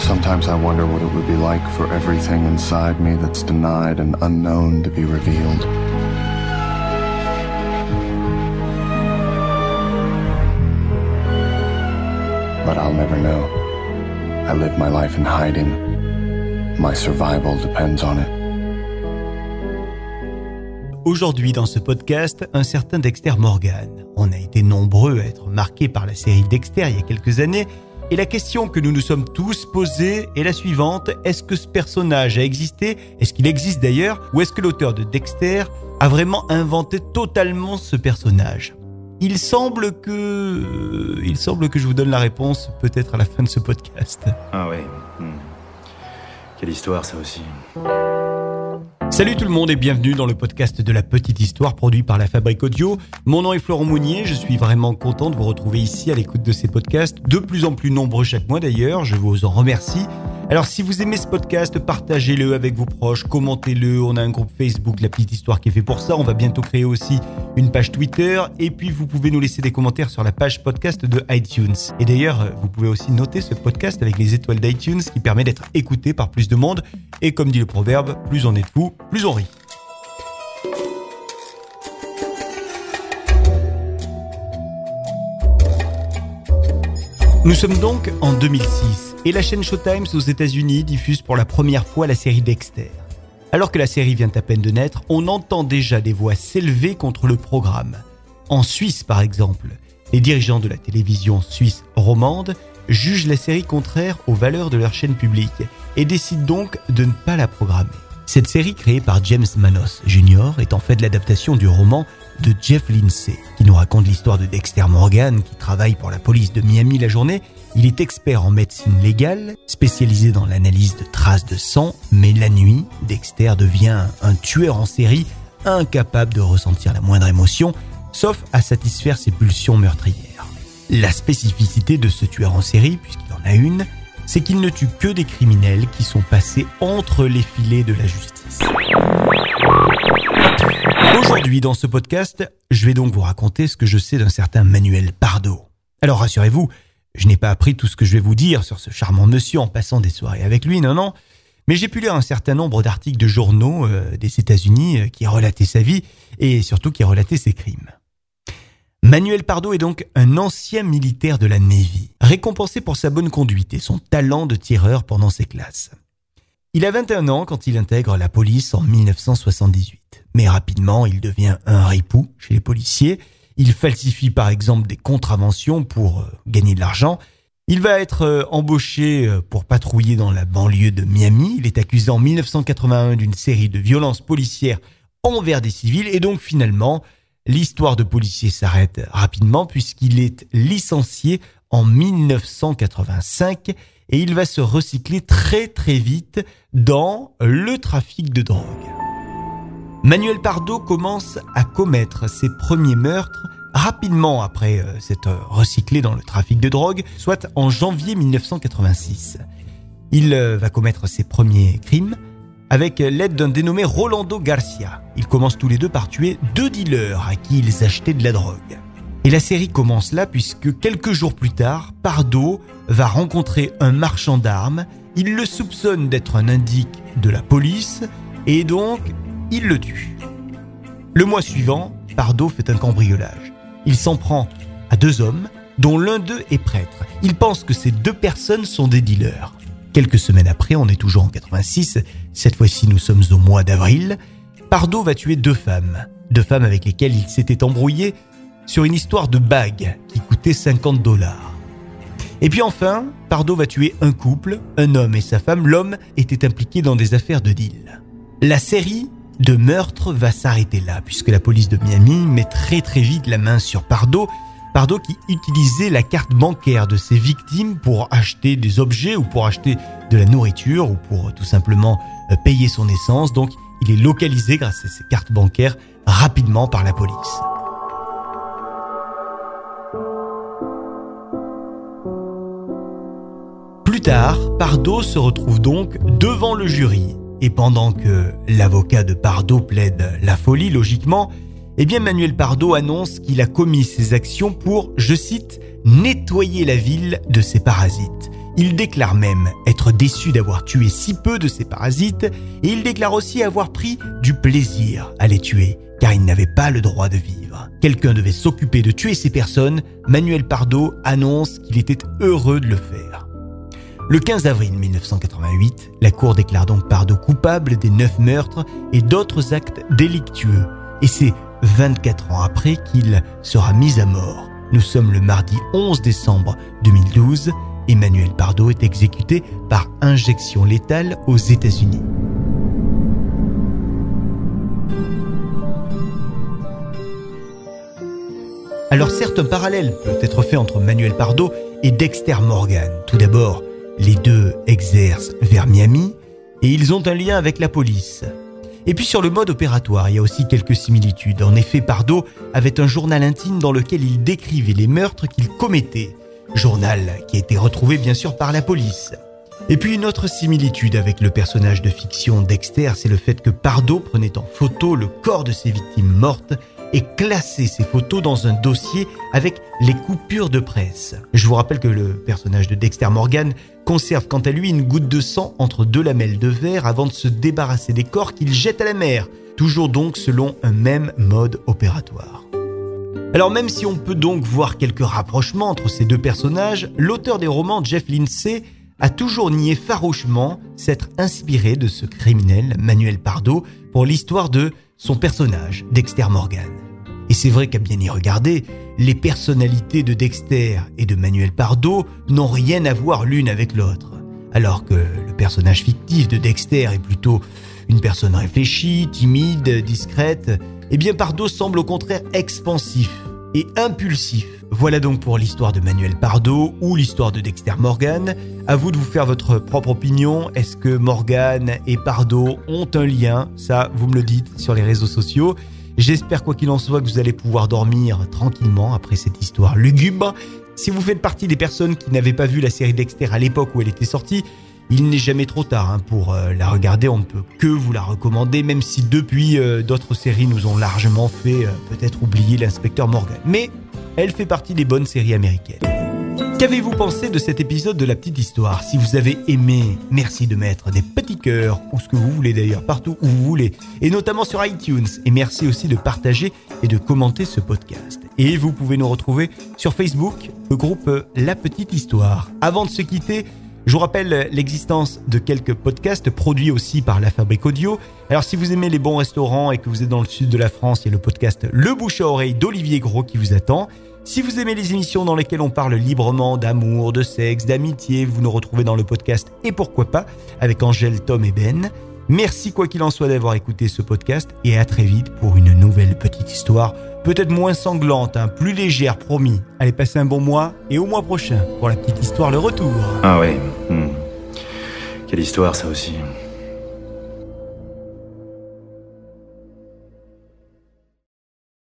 Sometimes I wonder what it would be like for everything inside me that's denied and unknown to be revealed. But I'll never know. I live my life in hiding. My survival depends on it. Aujourd'hui dans ce podcast, un certain Dexter Morgan. On a été nombreux à être marqués par la série Dexter il y a quelques années et la question que nous nous sommes tous posée est la suivante. Est-ce que ce personnage a existé? Est-ce qu'il existe d'ailleurs? Ou est-ce que l'auteur de Dexter a vraiment inventé totalement ce personnage? Il semble que, il semble que je vous donne la réponse peut-être à la fin de ce podcast. Ah oui. Hmm. Quelle histoire ça aussi. Salut tout le monde et bienvenue dans le podcast de la petite histoire produit par la Fabrique Audio. Mon nom est Florent Mounier, je suis vraiment content de vous retrouver ici à l'écoute de ces podcasts, de plus en plus nombreux chaque mois d'ailleurs, je vous en remercie. Alors si vous aimez ce podcast, partagez-le avec vos proches, commentez-le. On a un groupe Facebook, La Petite Histoire, qui est fait pour ça. On va bientôt créer aussi une page Twitter. Et puis vous pouvez nous laisser des commentaires sur la page podcast de iTunes. Et d'ailleurs, vous pouvez aussi noter ce podcast avec les étoiles d'iTunes qui permet d'être écouté par plus de monde. Et comme dit le proverbe, plus on est de fous, plus on rit. Nous sommes donc en 2006 et la chaîne Showtime aux États-Unis diffuse pour la première fois la série Dexter. Alors que la série vient à peine de naître, on entend déjà des voix s'élever contre le programme. En Suisse, par exemple, les dirigeants de la télévision suisse romande jugent la série contraire aux valeurs de leur chaîne publique et décident donc de ne pas la programmer. Cette série créée par James Manos Jr. est en fait l'adaptation du roman de Jeff Lindsay, qui nous raconte l'histoire de Dexter Morgan, qui travaille pour la police de Miami la journée il est expert en médecine légale, spécialisé dans l'analyse de traces de sang, mais la nuit, Dexter devient un tueur en série incapable de ressentir la moindre émotion, sauf à satisfaire ses pulsions meurtrières. La spécificité de ce tueur en série, puisqu'il en a une, c'est qu'il ne tue que des criminels qui sont passés entre les filets de la justice. Aujourd'hui, dans ce podcast, je vais donc vous raconter ce que je sais d'un certain Manuel Pardo. Alors rassurez-vous, je n'ai pas appris tout ce que je vais vous dire sur ce charmant monsieur en passant des soirées avec lui, non, non. Mais j'ai pu lire un certain nombre d'articles de journaux euh, des États-Unis euh, qui relataient sa vie et surtout qui relataient ses crimes. Manuel Pardo est donc un ancien militaire de la Navy, récompensé pour sa bonne conduite et son talent de tireur pendant ses classes. Il a 21 ans quand il intègre la police en 1978, mais rapidement il devient un ripou chez les policiers il falsifie par exemple des contraventions pour euh, gagner de l'argent. Il va être euh, embauché euh, pour patrouiller dans la banlieue de Miami. Il est accusé en 1981 d'une série de violences policières envers des civils et donc finalement, l'histoire de policier s'arrête rapidement puisqu'il est licencié en 1985 et il va se recycler très très vite dans le trafic de drogue. Manuel Pardo commence à commettre ses premiers meurtres rapidement après euh, s'être recyclé dans le trafic de drogue, soit en janvier 1986. Il euh, va commettre ses premiers crimes avec l'aide d'un dénommé Rolando Garcia. Ils commencent tous les deux par tuer deux dealers à qui ils achetaient de la drogue. Et la série commence là puisque quelques jours plus tard, Pardo va rencontrer un marchand d'armes. Il le soupçonne d'être un indique de la police et donc il le tue. Le mois suivant, Pardo fait un cambriolage. Il s'en prend à deux hommes, dont l'un d'eux est prêtre. Il pense que ces deux personnes sont des dealers. Quelques semaines après, on est toujours en 86, cette fois-ci nous sommes au mois d'avril, Pardo va tuer deux femmes, deux femmes avec lesquelles il s'était embrouillé sur une histoire de bague qui coûtait 50 dollars. Et puis enfin, Pardo va tuer un couple, un homme et sa femme. L'homme était impliqué dans des affaires de deal. La série de meurtre va s'arrêter là, puisque la police de Miami met très très vite la main sur Pardo. Pardo qui utilisait la carte bancaire de ses victimes pour acheter des objets ou pour acheter de la nourriture ou pour tout simplement euh, payer son essence. Donc il est localisé grâce à ses cartes bancaires rapidement par la police. Plus tard, Pardo se retrouve donc devant le jury et pendant que l'avocat de Pardo plaide la folie, logiquement, eh bien Manuel Pardo annonce qu'il a commis ces actions pour, je cite, nettoyer la ville de ses parasites. Il déclare même être déçu d'avoir tué si peu de ses parasites et il déclare aussi avoir pris du plaisir à les tuer car il n'avait pas le droit de vivre. Quelqu'un devait s'occuper de tuer ces personnes. Manuel Pardo annonce qu'il était heureux de le faire. Le 15 avril 1988, la Cour déclare donc Pardo coupable des neuf meurtres et d'autres actes délictueux. Et c'est 24 ans après qu'il sera mis à mort. Nous sommes le mardi 11 décembre 2012. Emmanuel Pardo est exécuté par injection létale aux États-Unis. Alors certes, un parallèle peut être fait entre Manuel Pardo et Dexter Morgan. Tout d'abord, les deux exercent vers Miami et ils ont un lien avec la police. Et puis sur le mode opératoire, il y a aussi quelques similitudes. En effet, Pardo avait un journal intime dans lequel il décrivait les meurtres qu'il commettait. Journal qui a été retrouvé bien sûr par la police. Et puis une autre similitude avec le personnage de fiction Dexter, c'est le fait que Pardo prenait en photo le corps de ses victimes mortes et classer ces photos dans un dossier avec les coupures de presse. Je vous rappelle que le personnage de Dexter Morgan conserve quant à lui une goutte de sang entre deux lamelles de verre avant de se débarrasser des corps qu'il jette à la mer, toujours donc selon un même mode opératoire. Alors même si on peut donc voir quelques rapprochements entre ces deux personnages, l'auteur des romans Jeff Lindsay a toujours nié farouchement s'être inspiré de ce criminel, Manuel Pardo, pour l'histoire de son personnage, Dexter Morgan. Et c'est vrai qu'à bien y regarder, les personnalités de Dexter et de Manuel Pardo n'ont rien à voir l'une avec l'autre. Alors que le personnage fictif de Dexter est plutôt une personne réfléchie, timide, discrète, eh bien Pardo semble au contraire expansif et impulsif. Voilà donc pour l'histoire de Manuel Pardo ou l'histoire de Dexter Morgan. À vous de vous faire votre propre opinion. Est-ce que Morgan et Pardo ont un lien? Ça, vous me le dites sur les réseaux sociaux. J'espère quoi qu'il en soit que vous allez pouvoir dormir tranquillement après cette histoire lugubre. Si vous faites partie des personnes qui n'avaient pas vu la série Dexter à l'époque où elle était sortie, il n'est jamais trop tard hein, pour euh, la regarder, on ne peut que vous la recommander, même si depuis euh, d'autres séries nous ont largement fait euh, peut-être oublier l'inspecteur Morgan. Mais elle fait partie des bonnes séries américaines. Qu'avez-vous pensé de cet épisode de la petite histoire Si vous avez aimé, merci de mettre des petits cœurs, ou ce que vous voulez d'ailleurs, partout où vous voulez, et notamment sur iTunes. Et merci aussi de partager et de commenter ce podcast. Et vous pouvez nous retrouver sur Facebook, le groupe La Petite Histoire. Avant de se quitter, je vous rappelle l'existence de quelques podcasts produits aussi par la Fabrique Audio. Alors si vous aimez les bons restaurants et que vous êtes dans le sud de la France, il y a le podcast Le Bouche à Oreille d'Olivier Gros qui vous attend. Si vous aimez les émissions dans lesquelles on parle librement d'amour, de sexe, d'amitié, vous nous retrouvez dans le podcast Et pourquoi pas avec Angèle, Tom et Ben. Merci quoi qu'il en soit d'avoir écouté ce podcast et à très vite pour une nouvelle petite histoire peut-être moins sanglante, hein, plus légère, promis. Allez, passez un bon mois et au mois prochain pour la petite histoire Le Retour. Ah ouais. Hmm. Quelle histoire ça aussi.